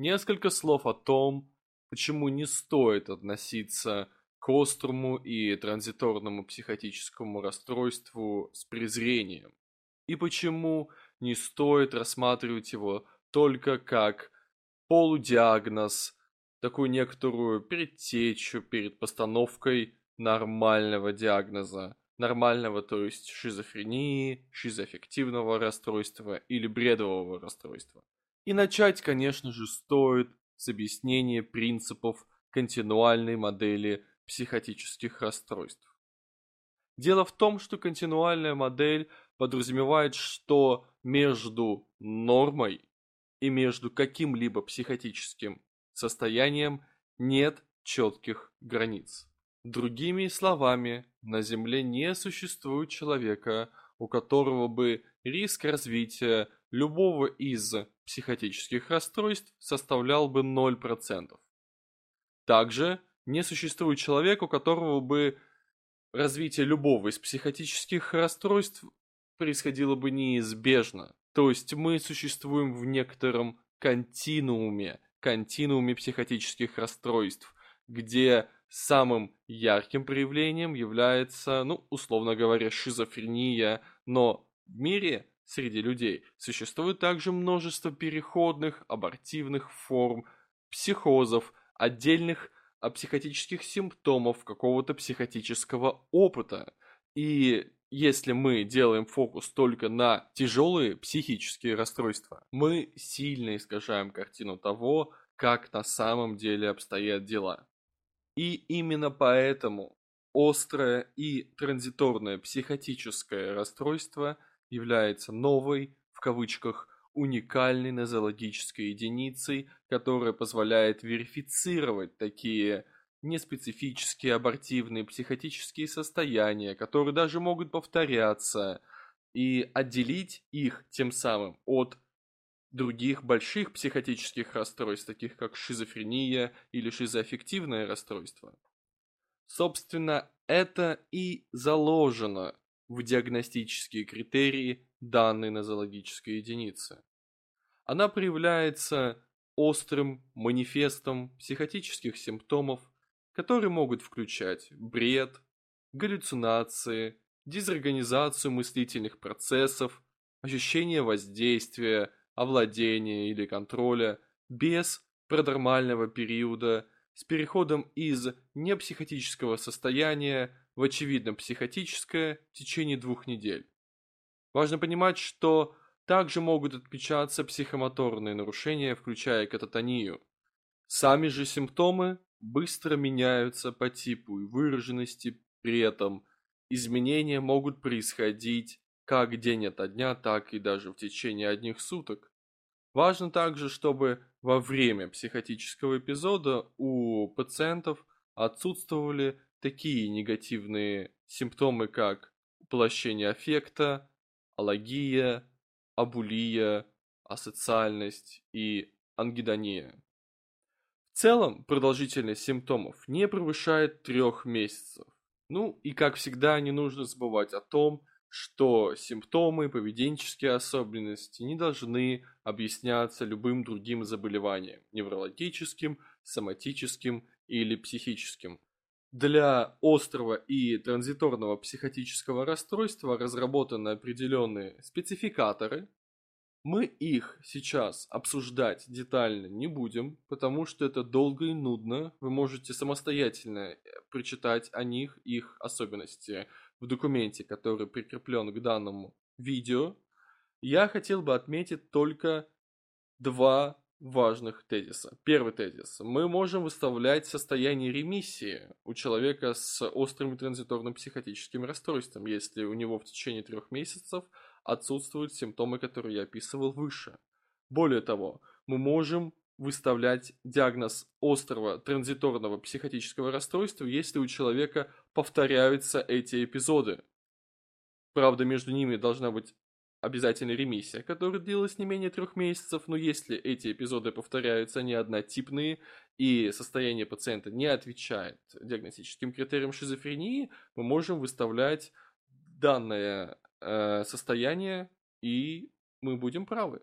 несколько слов о том, почему не стоит относиться к острому и транзиторному психотическому расстройству с презрением, и почему не стоит рассматривать его только как полудиагноз, такую некоторую предтечу перед постановкой нормального диагноза. Нормального, то есть шизофрении, шизоаффективного расстройства или бредового расстройства. И начать, конечно же, стоит с объяснения принципов континуальной модели психотических расстройств. Дело в том, что континуальная модель подразумевает, что между нормой и между каким-либо психотическим состоянием нет четких границ. Другими словами, на Земле не существует человека, у которого бы риск развития любого из психотических расстройств составлял бы 0%. Также не существует человека, у которого бы развитие любого из психотических расстройств происходило бы неизбежно. То есть мы существуем в некотором континууме, континууме психотических расстройств, где самым ярким проявлением является, ну, условно говоря, шизофрения, но в мире среди людей существует также множество переходных, абортивных форм, психозов, отдельных а, психотических симптомов какого-то психотического опыта. И если мы делаем фокус только на тяжелые психические расстройства, мы сильно искажаем картину того, как на самом деле обстоят дела. И именно поэтому острое и транзиторное психотическое расстройство является новой, в кавычках, уникальной нозологической единицей, которая позволяет верифицировать такие неспецифические абортивные психотические состояния, которые даже могут повторяться, и отделить их тем самым от других больших психотических расстройств, таких как шизофрения или шизоаффективное расстройство. Собственно, это и заложено в диагностические критерии данной нозологической единицы. Она проявляется острым манифестом психотических симптомов, которые могут включать бред, галлюцинации, дезорганизацию мыслительных процессов, ощущение воздействия, овладения или контроля без продормального периода с переходом из непсихотического состояния в очевидно психотическое в течение двух недель. Важно понимать, что также могут отмечаться психомоторные нарушения, включая кататонию. Сами же симптомы быстро меняются по типу и выраженности, при этом изменения могут происходить как день ото дня, так и даже в течение одних суток. Важно также, чтобы во время психотического эпизода у пациентов отсутствовали такие негативные симптомы, как уплощение аффекта, алогия, абулия, асоциальность и ангидония. В целом продолжительность симптомов не превышает трех месяцев. Ну и как всегда не нужно забывать о том, что симптомы, поведенческие особенности не должны объясняться любым другим заболеванием – неврологическим, соматическим или психическим. Для острого и транзиторного психотического расстройства разработаны определенные спецификаторы. Мы их сейчас обсуждать детально не будем, потому что это долго и нудно. Вы можете самостоятельно э, прочитать о них, их особенности в документе, который прикреплен к данному видео. Я хотел бы отметить только два важных тезиса. Первый тезис. Мы можем выставлять состояние ремиссии у человека с острым транзиторным психотическим расстройством, если у него в течение трех месяцев отсутствуют симптомы, которые я описывал выше. Более того, мы можем выставлять диагноз острого транзиторного психотического расстройства, если у человека повторяются эти эпизоды. Правда, между ними должна быть обязательно ремиссия, которая длилась не менее трех месяцев, но если эти эпизоды повторяются не однотипные и состояние пациента не отвечает диагностическим критериям шизофрении, мы можем выставлять данное э, состояние и мы будем правы.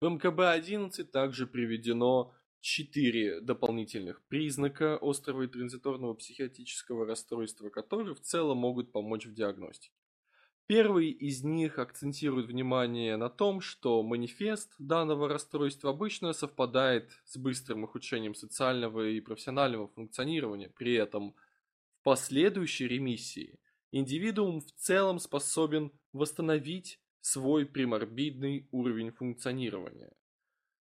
В МКБ-11 также приведено четыре дополнительных признака острого и транзиторного психиатрического расстройства, которые в целом могут помочь в диагностике. Первый из них акцентирует внимание на том, что манифест данного расстройства обычно совпадает с быстрым ухудшением социального и профессионального функционирования. При этом в последующей ремиссии индивидуум в целом способен восстановить свой приморбидный уровень функционирования.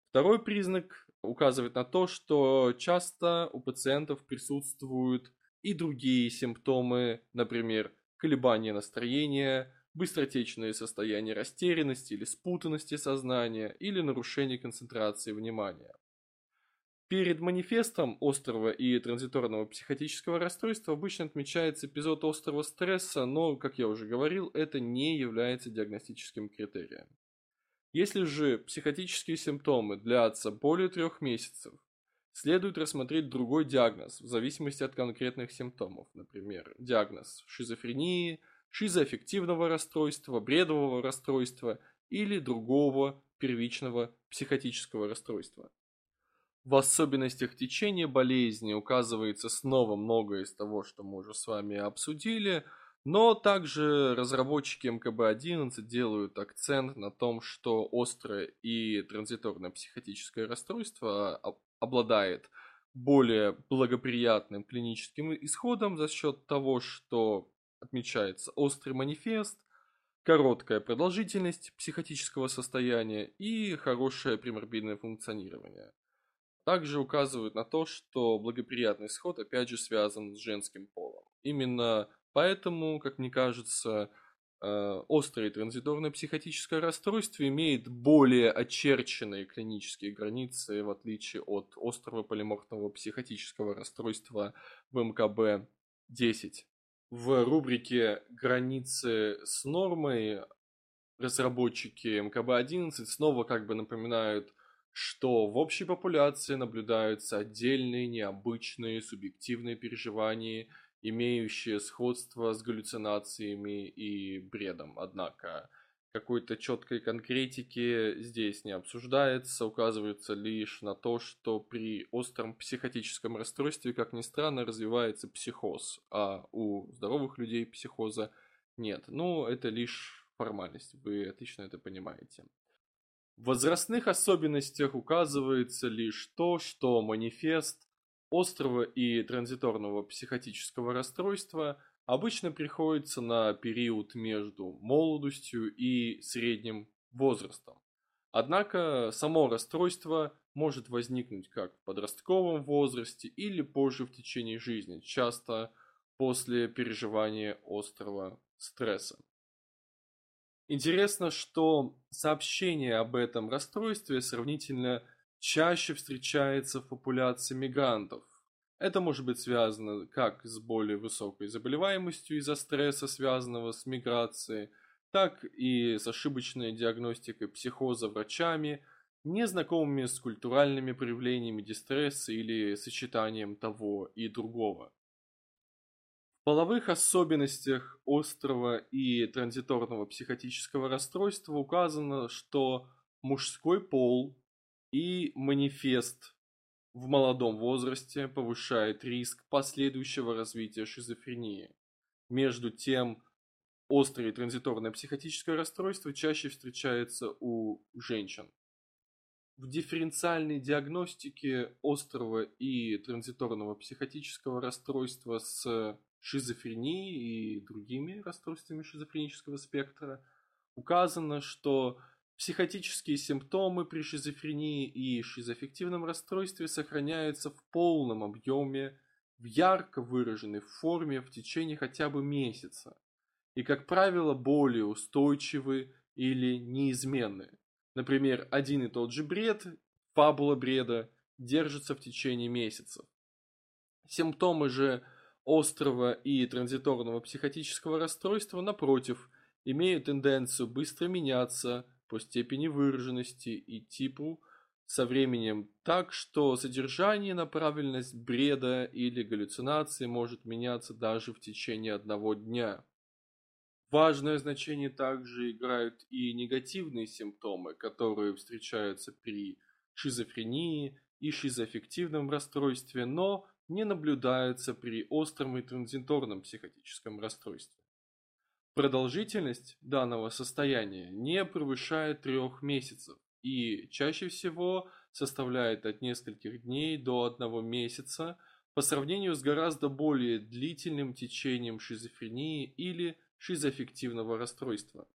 Второй признак указывает на то, что часто у пациентов присутствуют и другие симптомы, например, колебания настроения, быстротечные состояния растерянности или спутанности сознания или нарушение концентрации внимания. Перед манифестом острого и транзиторного психотического расстройства обычно отмечается эпизод острого стресса, но, как я уже говорил, это не является диагностическим критерием. Если же психотические симптомы длятся более трех месяцев, следует рассмотреть другой диагноз в зависимости от конкретных симптомов, например, диагноз шизофрении, шизоаффективного расстройства, бредового расстройства или другого первичного психотического расстройства. В особенностях течения болезни указывается снова многое из того, что мы уже с вами обсудили – но также разработчики МКБ-11 делают акцент на том, что острое и транзиторное психотическое расстройство обладает более благоприятным клиническим исходом за счет того, что отмечается острый манифест, короткая продолжительность психотического состояния и хорошее приморбидное функционирование. Также указывают на то, что благоприятный исход опять же связан с женским полом. Именно Поэтому, как мне кажется, э, острое транзиторное психотическое расстройство имеет более очерченные клинические границы, в отличие от острого полиморфного психотического расстройства в МКБ-10. В рубрике «Границы с нормой» разработчики МКБ-11 снова как бы напоминают, что в общей популяции наблюдаются отдельные, необычные, субъективные переживания – имеющие сходство с галлюцинациями и бредом. Однако какой-то четкой конкретики здесь не обсуждается, указывается лишь на то, что при остром психотическом расстройстве, как ни странно, развивается психоз, а у здоровых людей психоза нет. Ну, это лишь формальность, вы отлично это понимаете. В возрастных особенностях указывается лишь то, что манифест острого и транзиторного психотического расстройства обычно приходится на период между молодостью и средним возрастом. Однако само расстройство может возникнуть как в подростковом возрасте или позже в течение жизни, часто после переживания острого стресса. Интересно, что сообщение об этом расстройстве сравнительно чаще встречается в популяции мигрантов. Это может быть связано как с более высокой заболеваемостью из-за стресса, связанного с миграцией, так и с ошибочной диагностикой психоза врачами, незнакомыми с культуральными проявлениями дистресса или сочетанием того и другого. В половых особенностях острого и транзиторного психотического расстройства указано, что мужской пол и манифест в молодом возрасте повышает риск последующего развития шизофрении. Между тем, острое транзиторное психотическое расстройство чаще встречается у женщин. В дифференциальной диагностике острого и транзиторного психотического расстройства с шизофренией и другими расстройствами шизофренического спектра указано, что Психотические симптомы при шизофрении и шизоаффективном расстройстве сохраняются в полном объеме, в ярко выраженной форме в течение хотя бы месяца и, как правило, более устойчивы или неизменны. Например, один и тот же бред, фабула бреда, держится в течение месяцев. Симптомы же острого и транзиторного психотического расстройства, напротив, имеют тенденцию быстро меняться – по степени выраженности и типу со временем так, что содержание и направленность бреда или галлюцинации может меняться даже в течение одного дня. Важное значение также играют и негативные симптомы, которые встречаются при шизофрении и шизоаффективном расстройстве, но не наблюдаются при остром и транзиторном психотическом расстройстве. Продолжительность данного состояния не превышает трех месяцев и чаще всего составляет от нескольких дней до одного месяца по сравнению с гораздо более длительным течением шизофрении или шизоаффективного расстройства.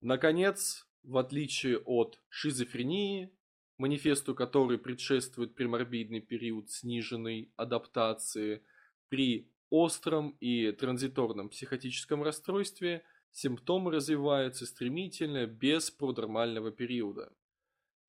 Наконец, в отличие от шизофрении, манифесту которой предшествует преморбидный период сниженной адаптации, при остром и транзиторном психотическом расстройстве симптомы развиваются стремительно без продермального периода.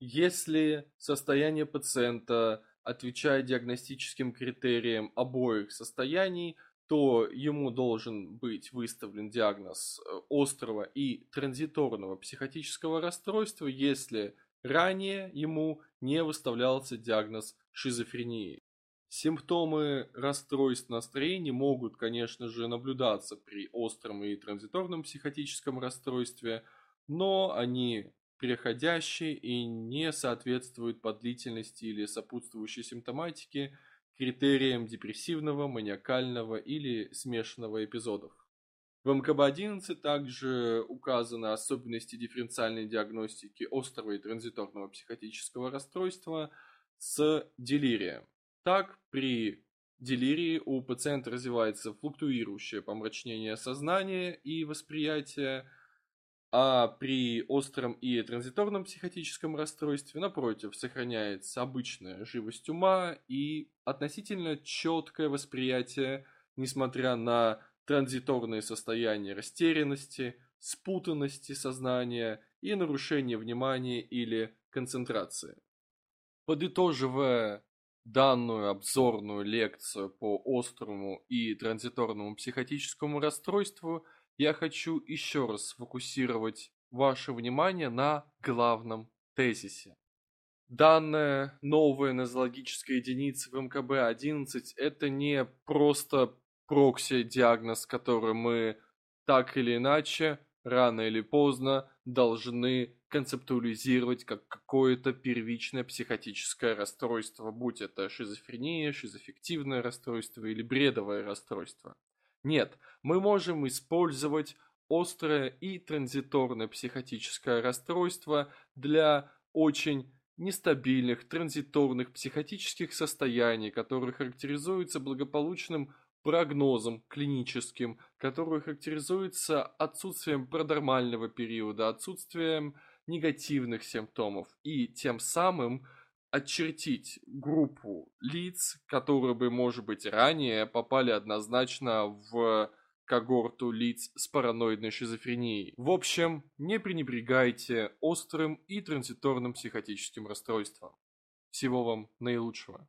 Если состояние пациента отвечает диагностическим критериям обоих состояний, то ему должен быть выставлен диагноз э, острого и транзиторного психотического расстройства, если ранее ему не выставлялся диагноз шизофрении. Симптомы расстройств настроения могут, конечно же, наблюдаться при остром и транзиторном психотическом расстройстве, но они переходящие и не соответствуют по длительности или сопутствующей симптоматике критериям депрессивного, маниакального или смешанного эпизодов. В МКБ-11 также указаны особенности дифференциальной диагностики острого и транзиторного психотического расстройства с делирием. Так, при делирии у пациента развивается флуктуирующее помрачнение сознания и восприятия, а при остром и транзиторном психотическом расстройстве, напротив, сохраняется обычная живость ума и относительно четкое восприятие, несмотря на транзиторные состояния растерянности, спутанности сознания и нарушение внимания или концентрации. Подытоживая данную обзорную лекцию по острому и транзиторному психотическому расстройству, я хочу еще раз сфокусировать ваше внимание на главном тезисе. Данная новая нозологическая единица в МКБ-11 это не просто прокси-диагноз, который мы так или иначе, рано или поздно, должны концептуализировать как какое-то первичное психотическое расстройство, будь это шизофрения, шизоффективное расстройство или бредовое расстройство. Нет, мы можем использовать острое и транзиторное психотическое расстройство для очень нестабильных транзиторных психотических состояний, которые характеризуются благополучным прогнозом клиническим, который характеризуется отсутствием продормального периода, отсутствием негативных симптомов и тем самым очертить группу лиц, которые бы, может быть, ранее попали однозначно в когорту лиц с параноидной шизофренией. В общем, не пренебрегайте острым и транзиторным психотическим расстройством. Всего вам наилучшего.